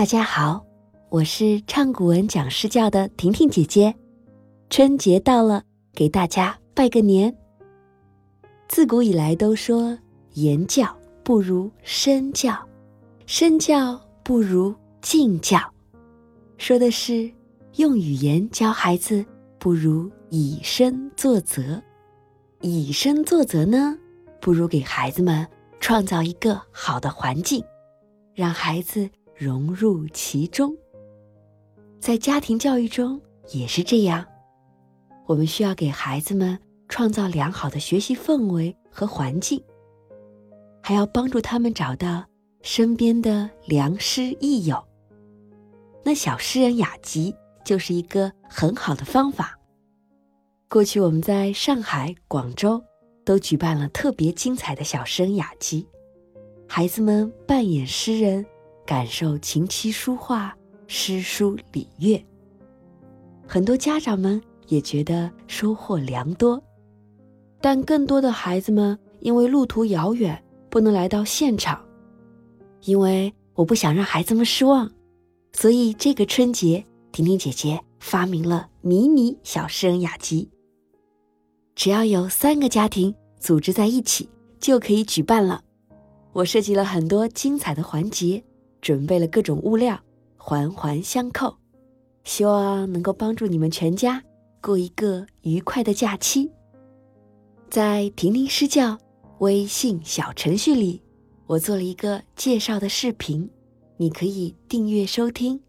大家好，我是唱古文讲诗教的婷婷姐姐。春节到了，给大家拜个年。自古以来都说言教不如身教，身教不如敬教，说的是用语言教孩子不如以身作则。以身作则呢，不如给孩子们创造一个好的环境，让孩子。融入其中，在家庭教育中也是这样。我们需要给孩子们创造良好的学习氛围和环境，还要帮助他们找到身边的良师益友。那小诗人雅集就是一个很好的方法。过去我们在上海、广州都举办了特别精彩的小诗人雅集，孩子们扮演诗人。感受琴棋书画、诗书礼乐，很多家长们也觉得收获良多，但更多的孩子们因为路途遥远不能来到现场，因为我不想让孩子们失望，所以这个春节，婷婷姐姐发明了迷你小诗人雅集。只要有三个家庭组织在一起，就可以举办了。我设计了很多精彩的环节。准备了各种物料，环环相扣，希望能够帮助你们全家过一个愉快的假期。在婷婷诗教微信小程序里，我做了一个介绍的视频，你可以订阅收听。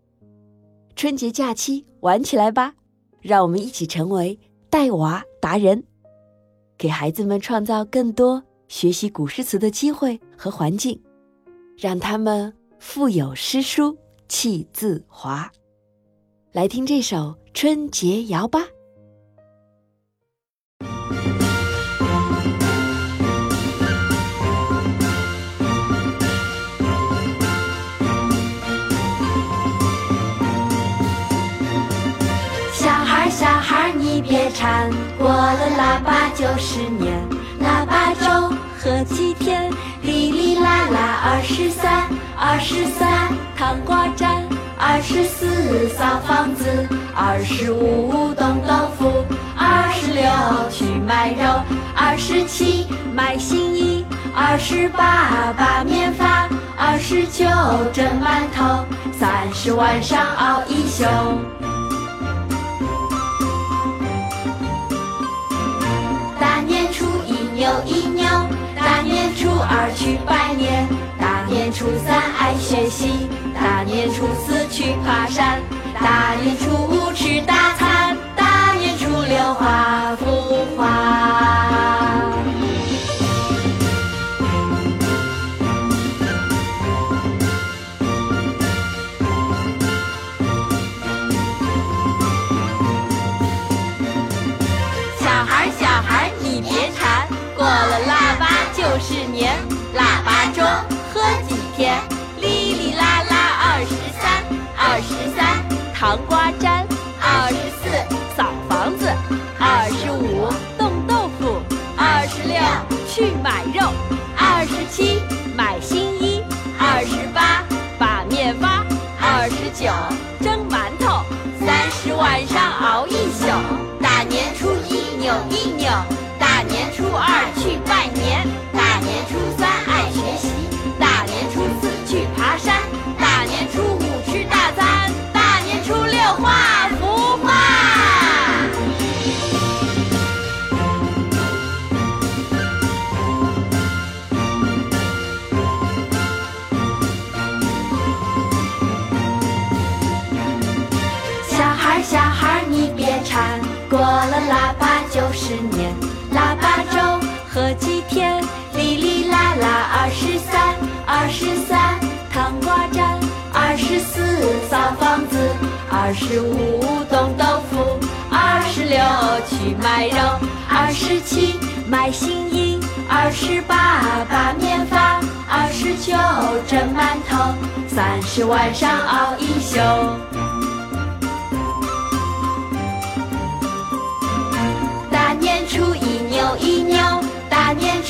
春节假期玩起来吧，让我们一起成为带娃达人，给孩子们创造更多学习古诗词的机会和环境，让他们。腹有诗书气自华，来听这首春节谣吧。小孩小孩你别馋，过了腊八就是年，腊八粥喝几天，啦二十三。二十三糖瓜粘，二十四扫房子，二十五冻豆腐，二十六去买肉，二十七买新衣，二十八把面发，二十九蒸馒头，三十晚上熬一宿。大年初一扭一扭，初三爱学习，大年初四去爬山，大年初黄瓜粘，二十四扫房子，二十五冻豆腐，二十六去买肉，二十七买新衣，二十八把面发，二十九蒸馒头，三十晚上熬一宿，大年初一扭一扭，你别馋过了腊八就是年，腊八粥喝几天，哩哩啦啦二十三，二十三糖瓜粘，二十四扫房子，二十五冻豆腐，二十六去买肉，二十七买新衣，二十八把面发，二十九蒸馒头，三十晚上熬一宿。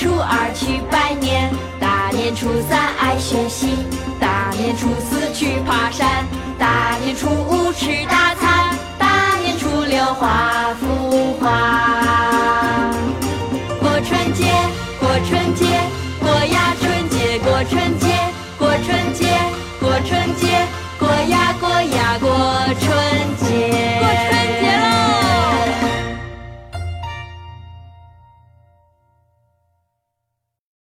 初二去拜年，大年初三爱学习，大年初四去爬山，大年初五吃